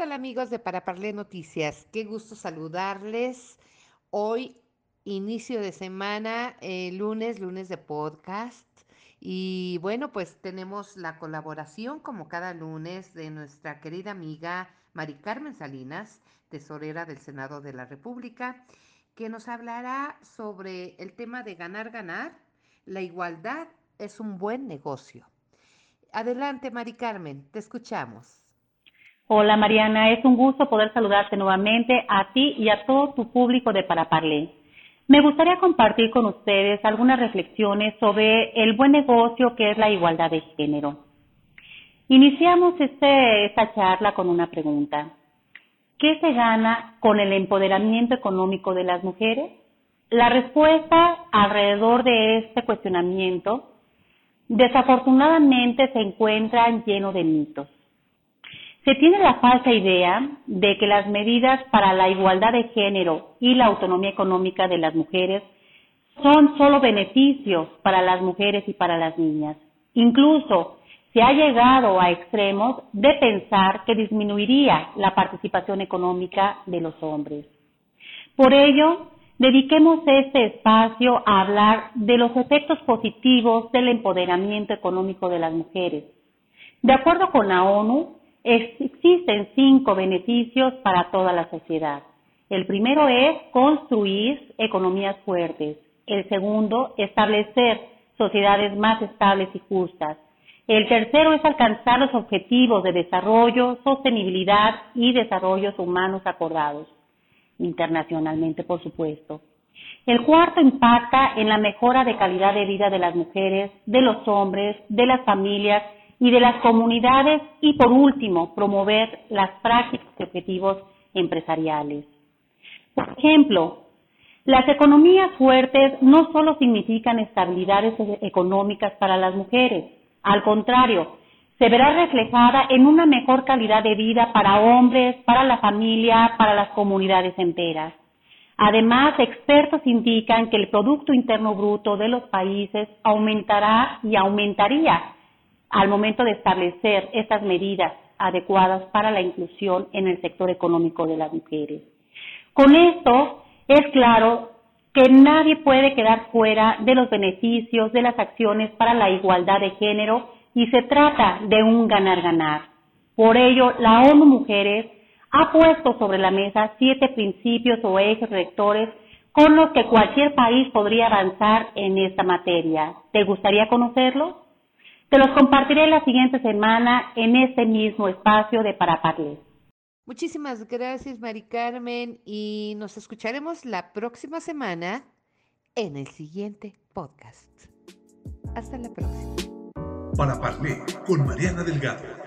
¿Qué tal amigos de Para Parlé Noticias? Qué gusto saludarles. Hoy, inicio de semana, eh, lunes, lunes de podcast. Y bueno, pues tenemos la colaboración, como cada lunes, de nuestra querida amiga Mari Carmen Salinas, tesorera del Senado de la República, que nos hablará sobre el tema de ganar, ganar. La igualdad es un buen negocio. Adelante, Mari Carmen, te escuchamos. Hola Mariana, es un gusto poder saludarte nuevamente a ti y a todo tu público de Paraparlé. Me gustaría compartir con ustedes algunas reflexiones sobre el buen negocio que es la igualdad de género. Iniciamos este, esta charla con una pregunta. ¿Qué se gana con el empoderamiento económico de las mujeres? La respuesta alrededor de este cuestionamiento desafortunadamente se encuentra lleno de mitos. Se tiene la falsa idea de que las medidas para la igualdad de género y la autonomía económica de las mujeres son solo beneficios para las mujeres y para las niñas. Incluso se ha llegado a extremos de pensar que disminuiría la participación económica de los hombres. Por ello, dediquemos este espacio a hablar de los efectos positivos del empoderamiento económico de las mujeres. De acuerdo con la ONU, Existen cinco beneficios para toda la sociedad. El primero es construir economías fuertes. El segundo, establecer sociedades más estables y justas. El tercero es alcanzar los objetivos de desarrollo, sostenibilidad y desarrollos humanos acordados, internacionalmente, por supuesto. El cuarto impacta en la mejora de calidad de vida de las mujeres, de los hombres, de las familias y de las comunidades y por último, promover las prácticas y objetivos empresariales. Por ejemplo, las economías fuertes no solo significan estabilidades económicas para las mujeres, al contrario, se verá reflejada en una mejor calidad de vida para hombres, para la familia, para las comunidades enteras. Además, expertos indican que el Producto Interno Bruto de los países aumentará y aumentaría al momento de establecer estas medidas adecuadas para la inclusión en el sector económico de las mujeres. Con esto es claro que nadie puede quedar fuera de los beneficios de las acciones para la igualdad de género y se trata de un ganar-ganar. Por ello, la ONU Mujeres ha puesto sobre la mesa siete principios o ejes rectores con los que cualquier país podría avanzar en esta materia. ¿Te gustaría conocerlos? Te los compartiré la siguiente semana en este mismo espacio de Paraparles. Muchísimas gracias, Mari Carmen, y nos escucharemos la próxima semana en el siguiente podcast. Hasta la próxima. Para con Mariana Delgado